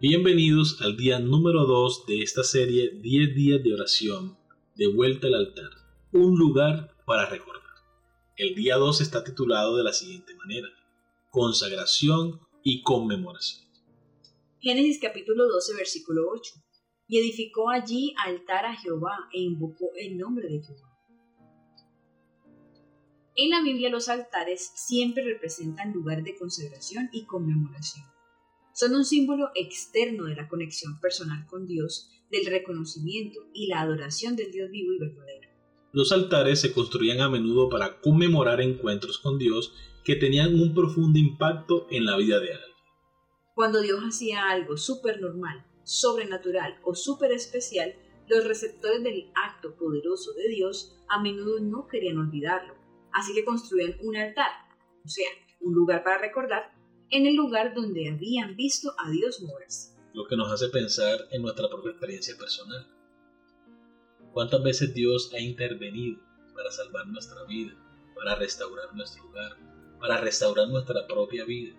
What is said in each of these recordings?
Bienvenidos al día número 2 de esta serie 10 días de oración, de vuelta al altar, un lugar para recordar. El día 2 está titulado de la siguiente manera, consagración y conmemoración. Génesis capítulo 12 versículo 8. Y edificó allí altar a Jehová e invocó el nombre de Jehová. En la Biblia los altares siempre representan lugar de consagración y conmemoración son un símbolo externo de la conexión personal con Dios, del reconocimiento y la adoración del Dios vivo y verdadero. Los altares se construían a menudo para conmemorar encuentros con Dios que tenían un profundo impacto en la vida de alguien. Cuando Dios hacía algo normal, sobrenatural o súper especial, los receptores del acto poderoso de Dios a menudo no querían olvidarlo, así que construían un altar, o sea, un lugar para recordar en el lugar donde habían visto a Dios moverse. Lo que nos hace pensar en nuestra propia experiencia personal. ¿Cuántas veces Dios ha intervenido para salvar nuestra vida, para restaurar nuestro hogar, para restaurar nuestra propia vida?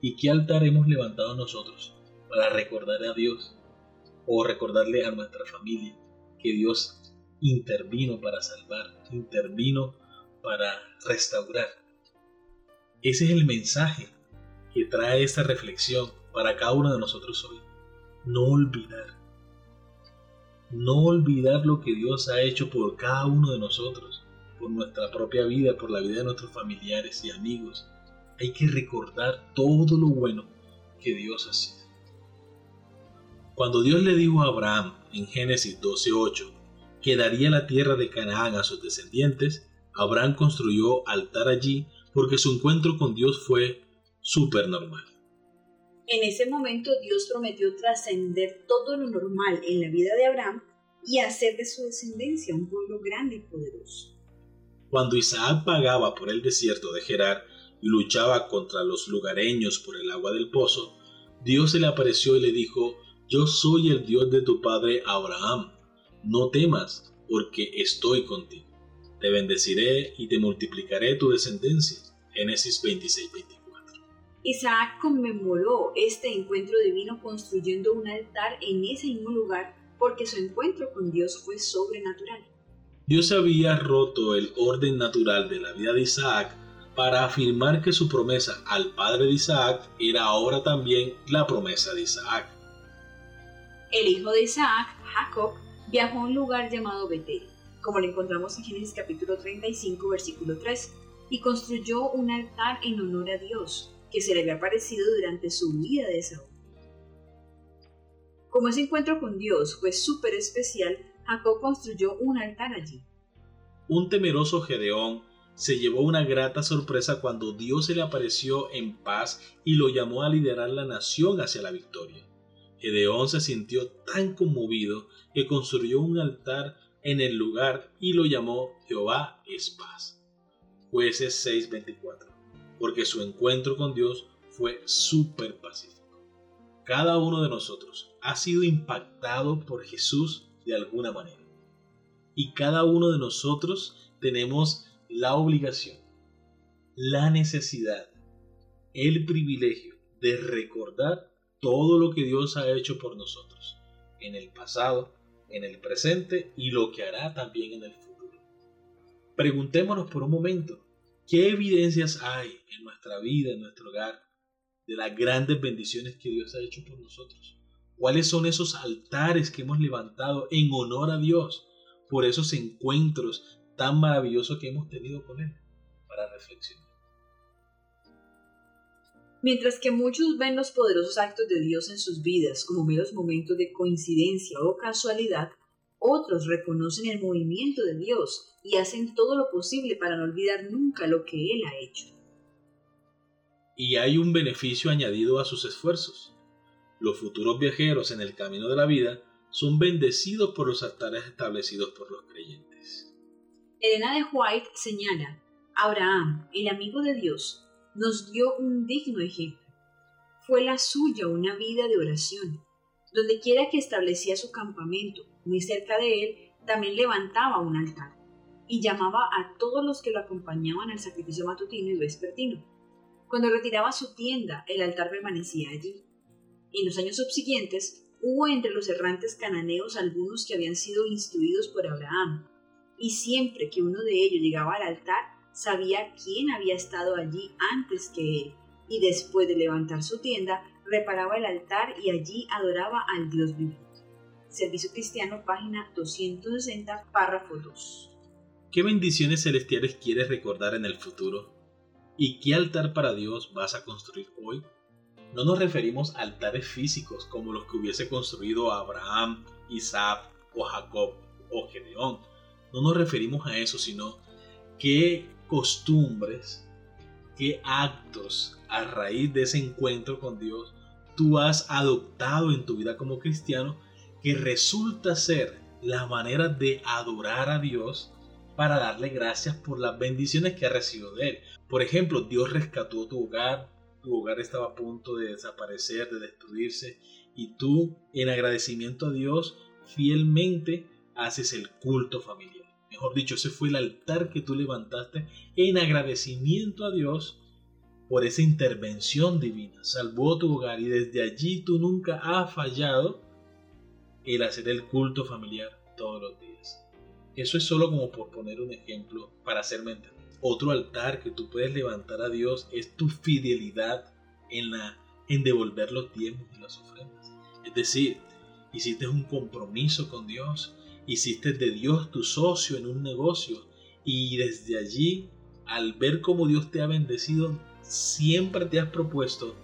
¿Y qué altar hemos levantado nosotros para recordar a Dios o recordarle a nuestra familia que Dios intervino para salvar, intervino para restaurar? Ese es el mensaje que trae esta reflexión para cada uno de nosotros hoy. No olvidar. No olvidar lo que Dios ha hecho por cada uno de nosotros, por nuestra propia vida, por la vida de nuestros familiares y amigos. Hay que recordar todo lo bueno que Dios ha sido. Cuando Dios le dijo a Abraham en Génesis 12:8 que daría la tierra de Canaán a sus descendientes, Abraham construyó altar allí porque su encuentro con Dios fue súper normal. En ese momento Dios prometió trascender todo lo normal en la vida de Abraham y hacer de su descendencia un pueblo grande y poderoso. Cuando Isaac pagaba por el desierto de Gerar y luchaba contra los lugareños por el agua del pozo, Dios se le apareció y le dijo, Yo soy el Dios de tu padre Abraham, no temas, porque estoy contigo. Te bendeciré y te multiplicaré tu descendencia. Génesis 26, Isaac conmemoró este encuentro divino construyendo un altar en ese mismo lugar porque su encuentro con Dios fue sobrenatural. Dios había roto el orden natural de la vida de Isaac para afirmar que su promesa al padre de Isaac era ahora también la promesa de Isaac. El hijo de Isaac, Jacob, viajó a un lugar llamado Betel, como lo encontramos en Génesis capítulo 35, versículo 3, y construyó un altar en honor a Dios, que se le había aparecido durante su vida de Saúl. Como ese encuentro con Dios fue súper especial, Jacob construyó un altar allí. Un temeroso Gedeón se llevó una grata sorpresa cuando Dios se le apareció en paz y lo llamó a liderar la nación hacia la victoria. Gedeón se sintió tan conmovido que construyó un altar en el lugar y lo llamó Jehová es paz. Jueces 6:24 porque su encuentro con Dios fue súper pacífico. Cada uno de nosotros ha sido impactado por Jesús de alguna manera. Y cada uno de nosotros tenemos la obligación, la necesidad, el privilegio de recordar todo lo que Dios ha hecho por nosotros, en el pasado, en el presente y lo que hará también en el futuro. Preguntémonos por un momento, ¿Qué evidencias hay en nuestra vida, en nuestro hogar, de las grandes bendiciones que Dios ha hecho por nosotros? ¿Cuáles son esos altares que hemos levantado en honor a Dios por esos encuentros tan maravillosos que hemos tenido con Él? Para reflexionar. Mientras que muchos ven los poderosos actos de Dios en sus vidas como meros momentos de coincidencia o casualidad, otros reconocen el movimiento de Dios y hacen todo lo posible para no olvidar nunca lo que Él ha hecho. Y hay un beneficio añadido a sus esfuerzos. Los futuros viajeros en el camino de la vida son bendecidos por los altares establecidos por los creyentes. Elena de White señala, Abraham, el amigo de Dios, nos dio un digno ejemplo. Fue la suya una vida de oración. Donde quiera que establecía su campamento, muy cerca de él, también levantaba un altar y llamaba a todos los que lo acompañaban al sacrificio matutino y vespertino. Cuando retiraba su tienda, el altar permanecía allí. En los años subsiguientes, hubo entre los errantes cananeos algunos que habían sido instruidos por Abraham, y siempre que uno de ellos llegaba al altar, sabía quién había estado allí antes que él, y después de levantar su tienda, reparaba el altar y allí adoraba al Dios viviente. Servicio Cristiano, página 260, párrafo 2. ¿Qué bendiciones celestiales quieres recordar en el futuro? ¿Y qué altar para Dios vas a construir hoy? No nos referimos a altares físicos como los que hubiese construido Abraham, Isaac o Jacob o Gedeón. No nos referimos a eso, sino qué costumbres, qué actos a raíz de ese encuentro con Dios tú has adoptado en tu vida como cristiano resulta ser la manera de adorar a Dios para darle gracias por las bendiciones que ha recibido de Él. Por ejemplo, Dios rescató tu hogar, tu hogar estaba a punto de desaparecer, de destruirse, y tú, en agradecimiento a Dios, fielmente haces el culto familiar. Mejor dicho, ese fue el altar que tú levantaste en agradecimiento a Dios por esa intervención divina. Salvó tu hogar y desde allí tú nunca has fallado el hacer el culto familiar todos los días. Eso es solo como por poner un ejemplo para hacerme entender. Otro altar que tú puedes levantar a Dios es tu fidelidad en, la, en devolver los diezmos y las ofrendas. Es decir, hiciste un compromiso con Dios, hiciste de Dios tu socio en un negocio y desde allí, al ver cómo Dios te ha bendecido, siempre te has propuesto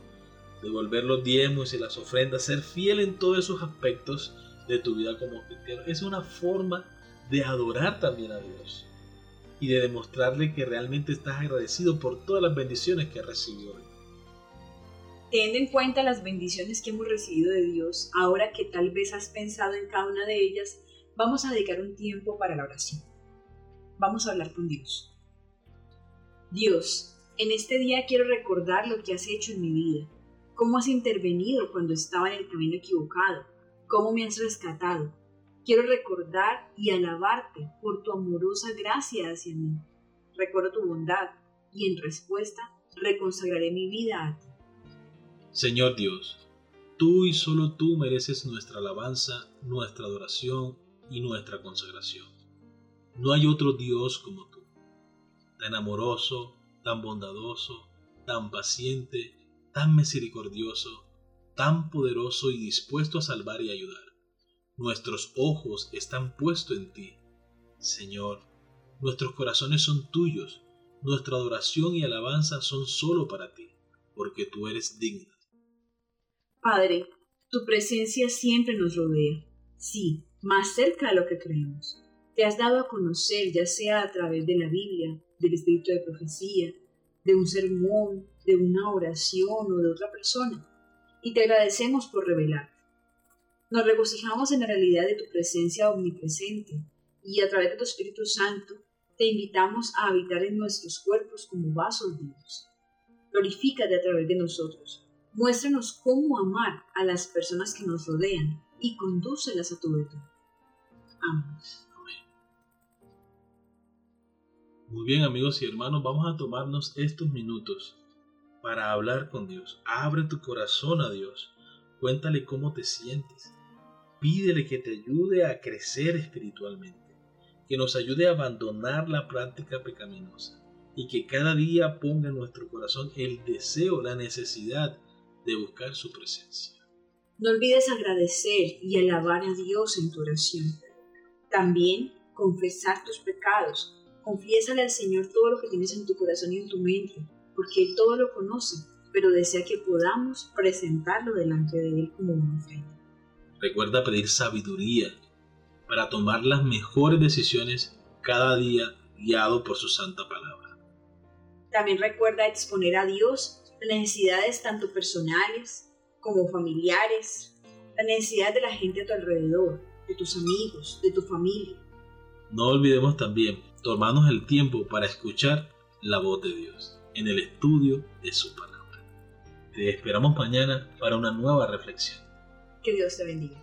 devolver los diezmos y las ofrendas, ser fiel en todos esos aspectos de tu vida como cristiano. Es una forma de adorar también a Dios y de demostrarle que realmente estás agradecido por todas las bendiciones que has recibido. Teniendo en cuenta las bendiciones que hemos recibido de Dios, ahora que tal vez has pensado en cada una de ellas, vamos a dedicar un tiempo para la oración. Vamos a hablar con Dios. Dios, en este día quiero recordar lo que has hecho en mi vida, cómo has intervenido cuando estaba en el camino equivocado, cómo me has rescatado. Quiero recordar y alabarte por tu amorosa gracia hacia mí. Recuerdo tu bondad y en respuesta reconsagraré mi vida a ti. Señor Dios, tú y solo tú mereces nuestra alabanza, nuestra adoración y nuestra consagración. No hay otro Dios como tú, tan amoroso, tan bondadoso, tan paciente, tan misericordioso, tan poderoso y dispuesto a salvar y ayudar. Nuestros ojos están puestos en ti. Señor, nuestros corazones son tuyos, nuestra adoración y alabanza son solo para ti, porque tú eres digna. Padre, tu presencia siempre nos rodea, sí, más cerca de lo que creemos. Te has dado a conocer, ya sea a través de la Biblia, del espíritu de profecía, de un sermón, de una oración o de otra persona. Y te agradecemos por revelarte. Nos regocijamos en la realidad de tu presencia omnipresente y a través de tu Espíritu Santo te invitamos a habitar en nuestros cuerpos como vasos vivos. Glorifícate a través de nosotros. Muéstranos cómo amar a las personas que nos rodean y condúcelas a tu virtud. Amén. Muy bien amigos y hermanos, vamos a tomarnos estos minutos para hablar con Dios. Abre tu corazón a Dios. Cuéntale cómo te sientes. Pídele que te ayude a crecer espiritualmente, que nos ayude a abandonar la práctica pecaminosa y que cada día ponga en nuestro corazón el deseo, la necesidad de buscar su presencia. No olvides agradecer y alabar a Dios en tu oración. También confesar tus pecados Confiésale al Señor todo lo que tienes en tu corazón y en tu mente, porque Él todo lo conoce, pero desea que podamos presentarlo delante de Él como una ofrenda. Recuerda pedir sabiduría para tomar las mejores decisiones cada día guiado por su santa palabra. También recuerda exponer a Dios las necesidades tanto personales como familiares, las necesidades de la gente a tu alrededor, de tus amigos, de tu familia. No olvidemos también tomarnos el tiempo para escuchar la voz de Dios en el estudio de su palabra. Te esperamos mañana para una nueva reflexión. Que Dios te bendiga.